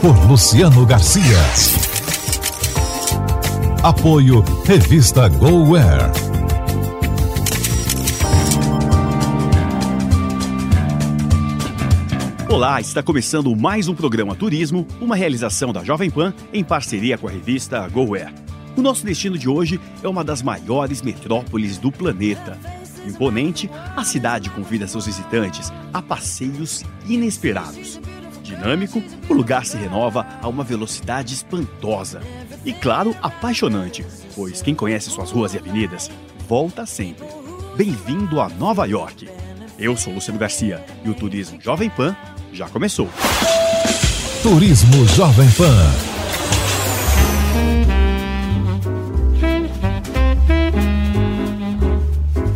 Por Luciano Garcia. Apoio Revista GoWare. Olá, está começando mais um programa Turismo, uma realização da Jovem Pan em parceria com a revista GoWare. O nosso destino de hoje é uma das maiores metrópoles do planeta. Imponente, a cidade convida seus visitantes a passeios inesperados. Dinâmico, o lugar se renova a uma velocidade espantosa. E claro, apaixonante, pois quem conhece suas ruas e avenidas volta sempre. Bem-vindo a Nova York. Eu sou Luciano Garcia e o Turismo Jovem Pan já começou. Turismo Jovem Pan.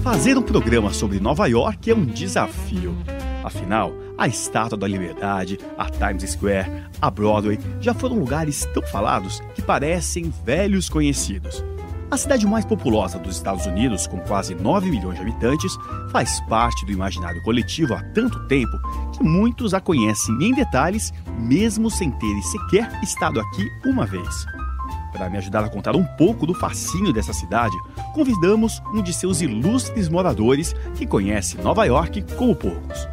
Fazer um programa sobre Nova York é um desafio. Afinal, a Estátua da Liberdade, a Times Square, a Broadway já foram lugares tão falados que parecem velhos conhecidos. A cidade mais populosa dos Estados Unidos, com quase 9 milhões de habitantes, faz parte do imaginário coletivo há tanto tempo que muitos a conhecem em detalhes, mesmo sem terem sequer estado aqui uma vez. Para me ajudar a contar um pouco do fascínio dessa cidade, convidamos um de seus ilustres moradores que conhece Nova York como poucos.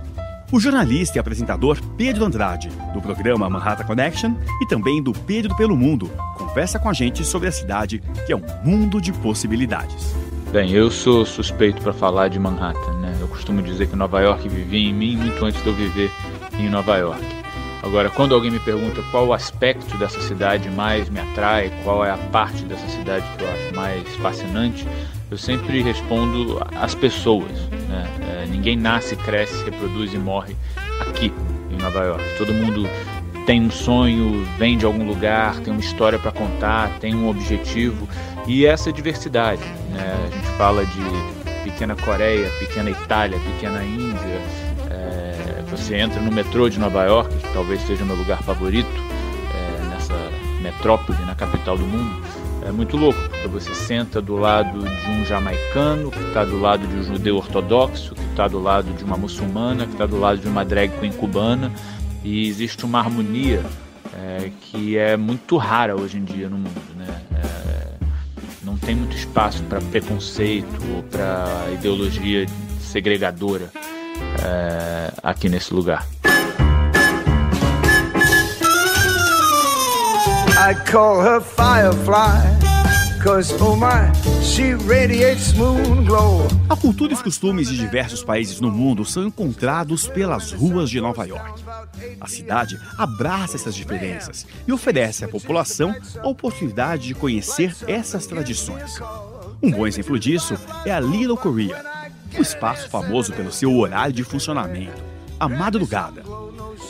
O jornalista e apresentador Pedro Andrade, do programa Manhattan Connection e também do Pedro pelo Mundo, conversa com a gente sobre a cidade, que é um mundo de possibilidades. Bem, eu sou suspeito para falar de Manhattan, né? Eu costumo dizer que Nova York vivia em mim muito antes de eu viver em Nova York. Agora, quando alguém me pergunta qual o aspecto dessa cidade mais me atrai, qual é a parte dessa cidade que eu acho mais fascinante, eu sempre respondo as pessoas. Né? É, ninguém nasce, cresce, reproduz e morre aqui em Nova York. Todo mundo tem um sonho, vem de algum lugar, tem uma história para contar, tem um objetivo e essa diversidade. Né? A gente fala de pequena Coreia, pequena Itália, pequena Índia. Você entra no metrô de Nova York, que talvez seja o meu lugar favorito é, nessa metrópole, na capital do mundo é muito louco, porque você senta do lado de um jamaicano, que está do lado de um judeu ortodoxo, que está do lado de uma muçulmana, que está do lado de uma drag queen cubana, e existe uma harmonia é, que é muito rara hoje em dia no mundo. Né? É, não tem muito espaço para preconceito ou para ideologia segregadora é, aqui nesse lugar. I call her Firefly. Oh. A cultura e os costumes de diversos países no mundo são encontrados pelas ruas de Nova York. A cidade abraça essas diferenças e oferece à população a oportunidade de conhecer essas tradições. Um bom exemplo disso é a Little Korea, um espaço famoso pelo seu horário de funcionamento, a madrugada.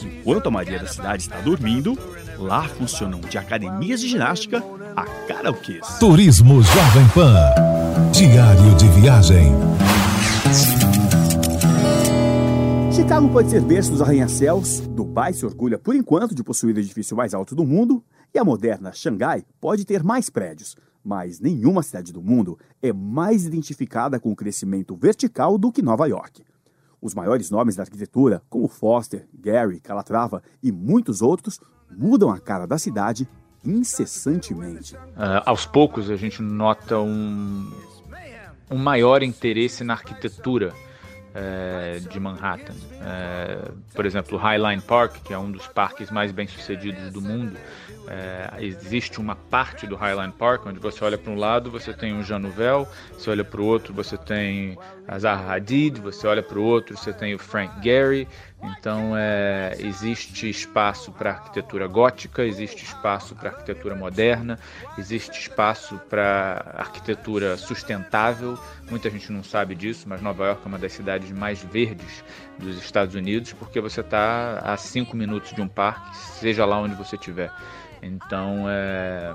Enquanto a maioria da cidade está dormindo, lá funcionam de academias de ginástica a karaokês. Turismo Jovem Pan. Diário de viagem. Chicago pode ser berço dos arranha-céus, Dubai se orgulha por enquanto de possuir o edifício mais alto do mundo, e a moderna Xangai pode ter mais prédios, mas nenhuma cidade do mundo é mais identificada com o crescimento vertical do que Nova York. Os maiores nomes da arquitetura, como Foster, Gary, Calatrava e muitos outros, mudam a cara da cidade incessantemente. Uh, aos poucos a gente nota um, um maior interesse na arquitetura é, de Manhattan. É, por exemplo, Highline Park, que é um dos parques mais bem sucedidos do mundo, é, existe uma parte do Highline Park onde você olha para um lado, você tem o Jean Nouvel, você olha para o outro, você tem a Zaha Hadid, você olha para o outro, você tem o Frank Gehry, Então, é, existe espaço para arquitetura gótica, existe espaço para arquitetura moderna, existe espaço para arquitetura sustentável. Muita gente não sabe disso, mas Nova York é uma das cidades mais verdes dos Estados Unidos, porque você está a cinco minutos de um parque, seja lá onde você estiver. Então, é,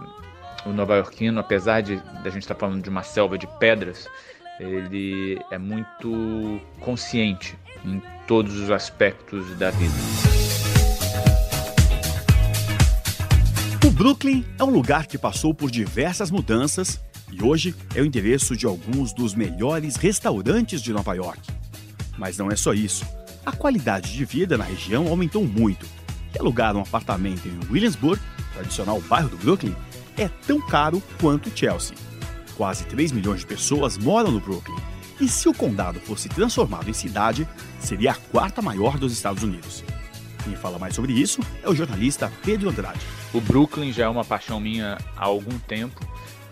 o nova-iorquino, apesar de a gente estar tá falando de uma selva de pedras, ele é muito consciente em todos os aspectos da vida. O Brooklyn é um lugar que passou por diversas mudanças e hoje é o endereço de alguns dos melhores restaurantes de Nova York. Mas não é só isso. A qualidade de vida na região aumentou muito. E alugar um apartamento em Williamsburg, tradicional bairro do Brooklyn, é tão caro quanto Chelsea. Quase 3 milhões de pessoas moram no Brooklyn. E se o condado fosse transformado em cidade, seria a quarta maior dos Estados Unidos. Quem fala mais sobre isso é o jornalista Pedro Andrade. O Brooklyn já é uma paixão minha há algum tempo.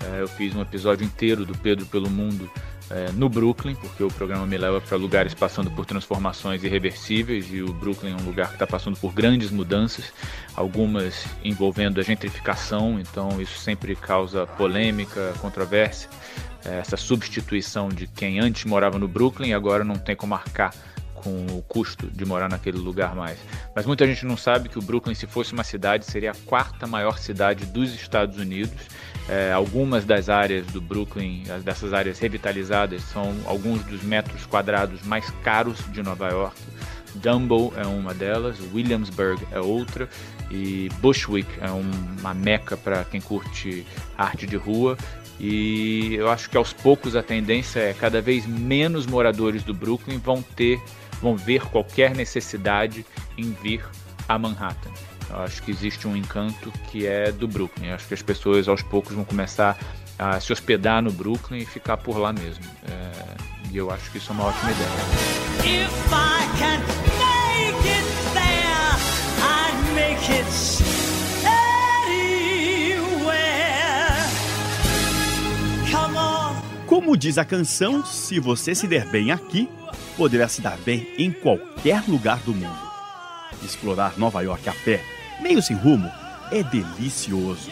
É, eu fiz um episódio inteiro do Pedro pelo Mundo é, no Brooklyn, porque o programa me leva para lugares passando por transformações irreversíveis e o Brooklyn é um lugar que está passando por grandes mudanças, algumas envolvendo a gentrificação, então isso sempre causa polêmica, controvérsia. É, essa substituição de quem antes morava no Brooklyn e agora não tem como marcar com o custo de morar naquele lugar mais. Mas muita gente não sabe que o Brooklyn, se fosse uma cidade, seria a quarta maior cidade dos Estados Unidos. É, algumas das áreas do Brooklyn, dessas áreas revitalizadas, são alguns dos metros quadrados mais caros de Nova York. Dumbo é uma delas, Williamsburg é outra e Bushwick é uma meca para quem curte arte de rua. E eu acho que aos poucos a tendência é cada vez menos moradores do Brooklyn vão ter vão ver qualquer necessidade em vir a Manhattan. Eu acho que existe um encanto que é do Brooklyn. Eu acho que as pessoas aos poucos vão começar a se hospedar no Brooklyn e ficar por lá mesmo. É, e eu acho que isso é uma ótima ideia. If I can make it there, I'd make it Como diz a canção, se você se der bem aqui, poderá se dar bem em qualquer lugar do mundo. Explorar Nova York a pé, meio sem rumo, é delicioso.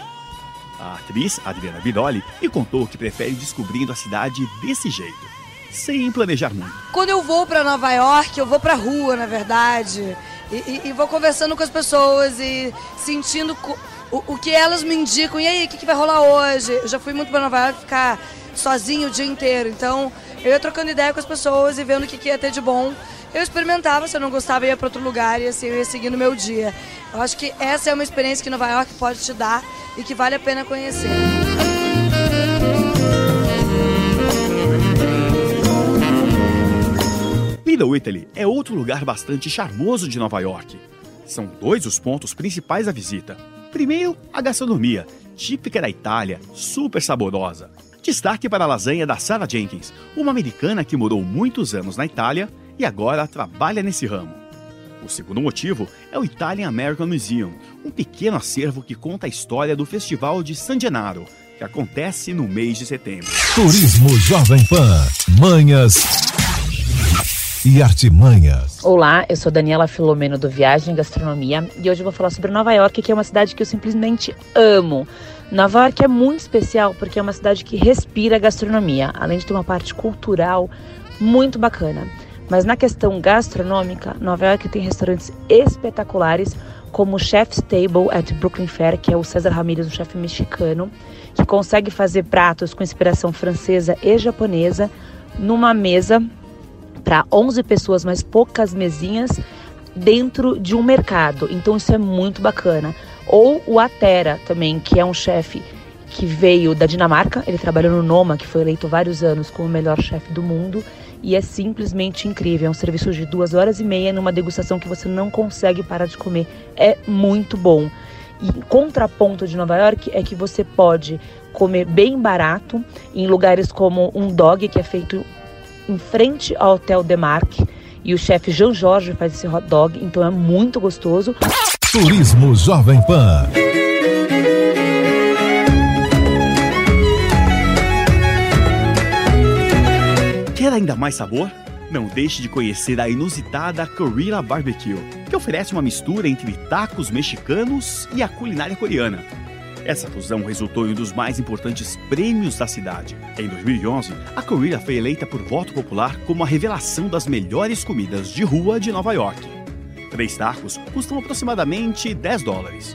A atriz Adriana Biroli me contou que prefere descobrindo a cidade desse jeito, sem planejar muito. Quando eu vou para Nova York, eu vou para rua, na verdade, e, e, e, vou conversando com as pessoas e sentindo o, o que elas me indicam. E aí, o que, que vai rolar hoje? Eu já fui muito para Nova York ficar sozinho o dia inteiro, então eu ia trocando ideia com as pessoas e vendo o que, que ia ter de bom. Eu experimentava, se eu não gostava, ia para outro lugar e assim eu ia seguindo o meu dia. Eu acho que essa é uma experiência que Nova York pode te dar e que vale a pena conhecer. Little Italy é outro lugar bastante charmoso de Nova York. São dois os pontos principais da visita. Primeiro, a gastronomia, típica da Itália, super saborosa. Destaque para a lasanha da Sarah Jenkins, uma americana que morou muitos anos na Itália e agora trabalha nesse ramo. O segundo motivo é o Italian American Museum, um pequeno acervo que conta a história do Festival de San Gennaro, que acontece no mês de setembro. Turismo Jovem Pan, Manhas e Artimanhas. Olá, eu sou Daniela Filomeno do Viagem Gastronomia e hoje eu vou falar sobre Nova York, que é uma cidade que eu simplesmente amo. Nova York é muito especial porque é uma cidade que respira gastronomia, além de ter uma parte cultural muito bacana. Mas na questão gastronômica, Nova York tem restaurantes espetaculares, como o Chef's Table at Brooklyn Fair, que é o César Ramirez, um chefe mexicano, que consegue fazer pratos com inspiração francesa e japonesa numa mesa para 11 pessoas, mas poucas mesinhas dentro de um mercado. Então isso é muito bacana. Ou o Atera também, que é um chefe que veio da Dinamarca, ele trabalhou no Noma, que foi eleito vários anos como o melhor chefe do mundo, e é simplesmente incrível. É um serviço de duas horas e meia numa degustação que você não consegue parar de comer. É muito bom. E contraponto de Nova York é que você pode comer bem barato em lugares como um dog que é feito em frente ao Hotel Demarque e o chefe Jean Jorge faz esse hot dog, então é muito gostoso. Turismo Jovem Pan. Quer ainda mais sabor? Não deixe de conhecer a inusitada Korea Barbecue, que oferece uma mistura entre tacos mexicanos e a culinária coreana. Essa fusão resultou em um dos mais importantes prêmios da cidade. Em 2011, a Korea foi eleita por voto popular como a revelação das melhores comidas de rua de Nova York. Três tacos custam aproximadamente 10 dólares.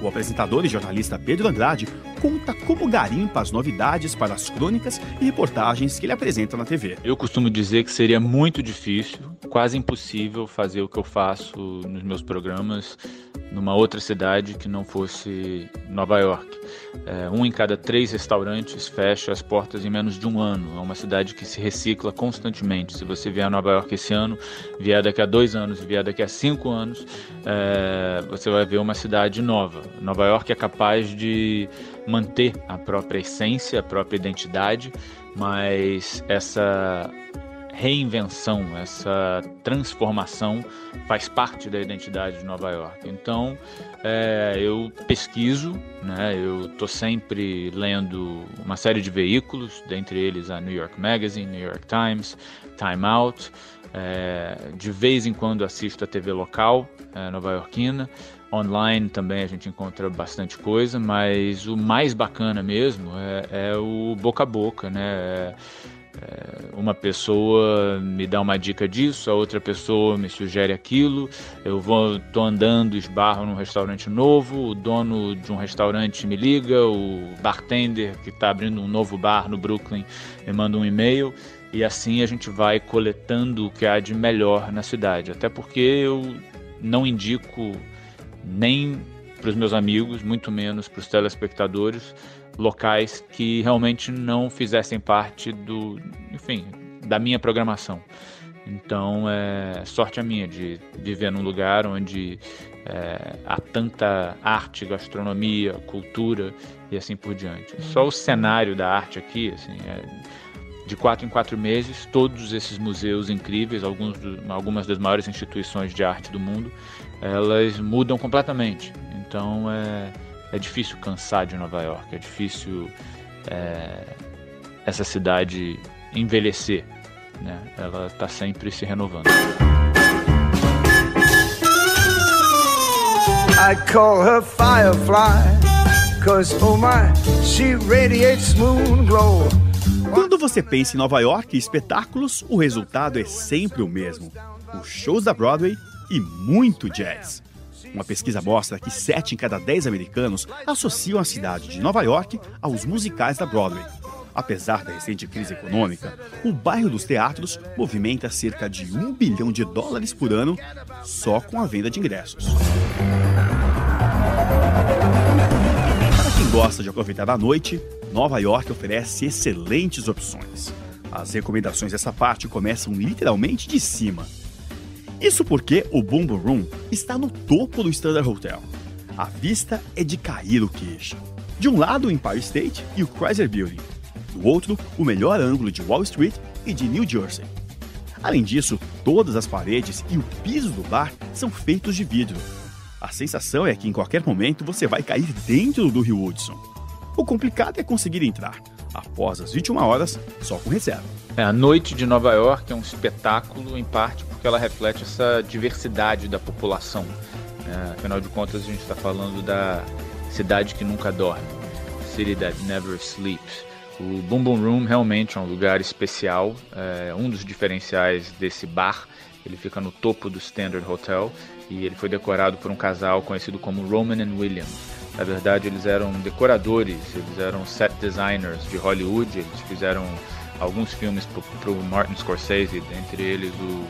O apresentador e jornalista Pedro Andrade conta como garimpa as novidades para as crônicas e reportagens que ele apresenta na TV. Eu costumo dizer que seria muito difícil, quase impossível fazer o que eu faço nos meus programas numa outra cidade que não fosse Nova York. É, um em cada três restaurantes fecha as portas em menos de um ano. É uma cidade que se recicla constantemente. Se você vier a Nova York esse ano, vier daqui a dois anos, vier daqui a cinco anos, é, você vai ver uma cidade nova. Nova York é capaz de manter a própria essência, a própria identidade, mas essa reinvenção, essa transformação faz parte da identidade de Nova York. Então, é, eu pesquiso, né, eu estou sempre lendo uma série de veículos, dentre eles a New York Magazine, New York Times, Time Out. É, de vez em quando assisto a TV local é, nova-iorquina. Online também a gente encontra bastante coisa, mas o mais bacana mesmo é, é o boca a boca, né? É, é, uma pessoa me dá uma dica disso, a outra pessoa me sugere aquilo. Eu vou, tô andando, esbarro num restaurante novo, o dono de um restaurante me liga, o bartender que está abrindo um novo bar no Brooklyn me manda um e-mail e assim a gente vai coletando o que há de melhor na cidade. Até porque eu não indico nem para os meus amigos, muito menos para os telespectadores, locais que realmente não fizessem parte do, enfim, da minha programação. Então, é sorte a minha de viver num lugar onde é, há tanta arte, gastronomia, cultura e assim por diante. Só o cenário da arte aqui, assim, é, de quatro em quatro meses, todos esses museus incríveis, alguns do, algumas das maiores instituições de arte do mundo, elas mudam completamente. Então é, é difícil cansar de Nova York, é difícil é, essa cidade envelhecer. Né? Ela está sempre se renovando. I call her Firefly, cause oh my, she radiates moon glow. Quando você pensa em Nova York e espetáculos, o resultado é sempre o mesmo: os shows da Broadway e muito jazz. Uma pesquisa mostra que 7 em cada 10 americanos associam a cidade de Nova York aos musicais da Broadway. Apesar da recente crise econômica, o bairro dos teatros movimenta cerca de um bilhão de dólares por ano só com a venda de ingressos. Para quem gosta de aproveitar a noite, Nova York oferece excelentes opções. As recomendações dessa parte começam literalmente de cima. Isso porque o Boom Boom Room está no topo do Standard Hotel. A vista é de cair o queixo. De um lado, o Empire State e o Chrysler Building. Do outro, o melhor ângulo de Wall Street e de New Jersey. Além disso, todas as paredes e o piso do bar são feitos de vidro. A sensação é que em qualquer momento você vai cair dentro do rio Hudson. O complicado é conseguir entrar, após as 21 horas, só com reserva. É, a noite de Nova York é um espetáculo, em parte porque ela reflete essa diversidade da população. É, afinal de contas, a gente está falando da cidade que nunca dorme, City That Never Sleeps. O Boom Boom Room realmente é um lugar especial, é um dos diferenciais desse bar. Ele fica no topo do Standard Hotel e ele foi decorado por um casal conhecido como Roman and Williams. Na verdade, eles eram decoradores, eles eram set designers de Hollywood, eles fizeram alguns filmes para o Martin Scorsese, entre eles o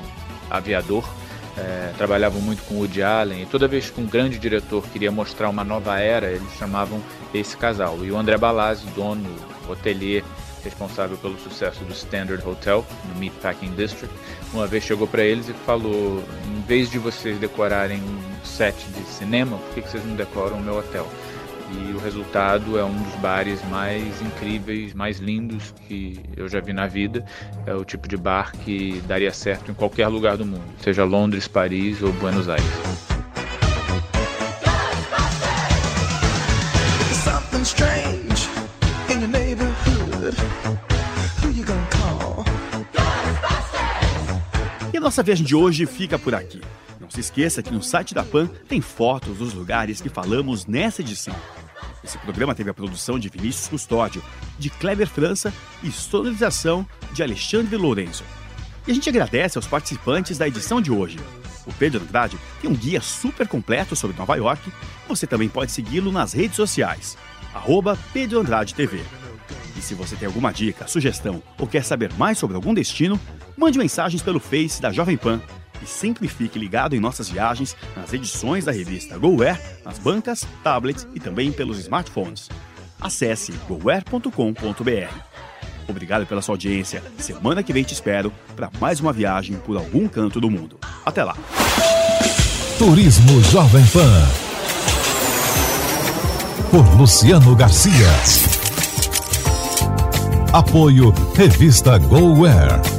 Aviador. É, trabalhavam muito com Woody Allen e toda vez que um grande diretor queria mostrar uma nova era, eles chamavam esse casal. E o André Balazzi, dono, hotelier, responsável pelo sucesso do Standard Hotel, no Meatpacking District, uma vez chegou para eles e falou: em vez de vocês decorarem um set de cinema, por que, que vocês não decoram o meu hotel? E o resultado é um dos bares mais incríveis, mais lindos que eu já vi na vida. É o tipo de bar que daria certo em qualquer lugar do mundo, seja Londres, Paris ou Buenos Aires. Nossa viagem de hoje fica por aqui. Não se esqueça que no site da PAN tem fotos dos lugares que falamos nessa edição. Esse programa teve a produção de Vinícius Custódio, de Kleber França e sonorização de Alexandre Lourenço. E a gente agradece aos participantes da edição de hoje. O Pedro Andrade tem um guia super completo sobre Nova York. Você também pode segui-lo nas redes sociais, arroba Pedro Andrade TV. E se você tem alguma dica, sugestão ou quer saber mais sobre algum destino, mande mensagens pelo Face da Jovem Pan e sempre fique ligado em nossas viagens nas edições da revista GoWare, nas bancas, tablets e também pelos smartphones. Acesse goware.com.br. Obrigado pela sua audiência. Semana que vem te espero para mais uma viagem por algum canto do mundo. Até lá. Turismo Jovem Pan. Por Luciano Garcia. Apoio Revista GoWare.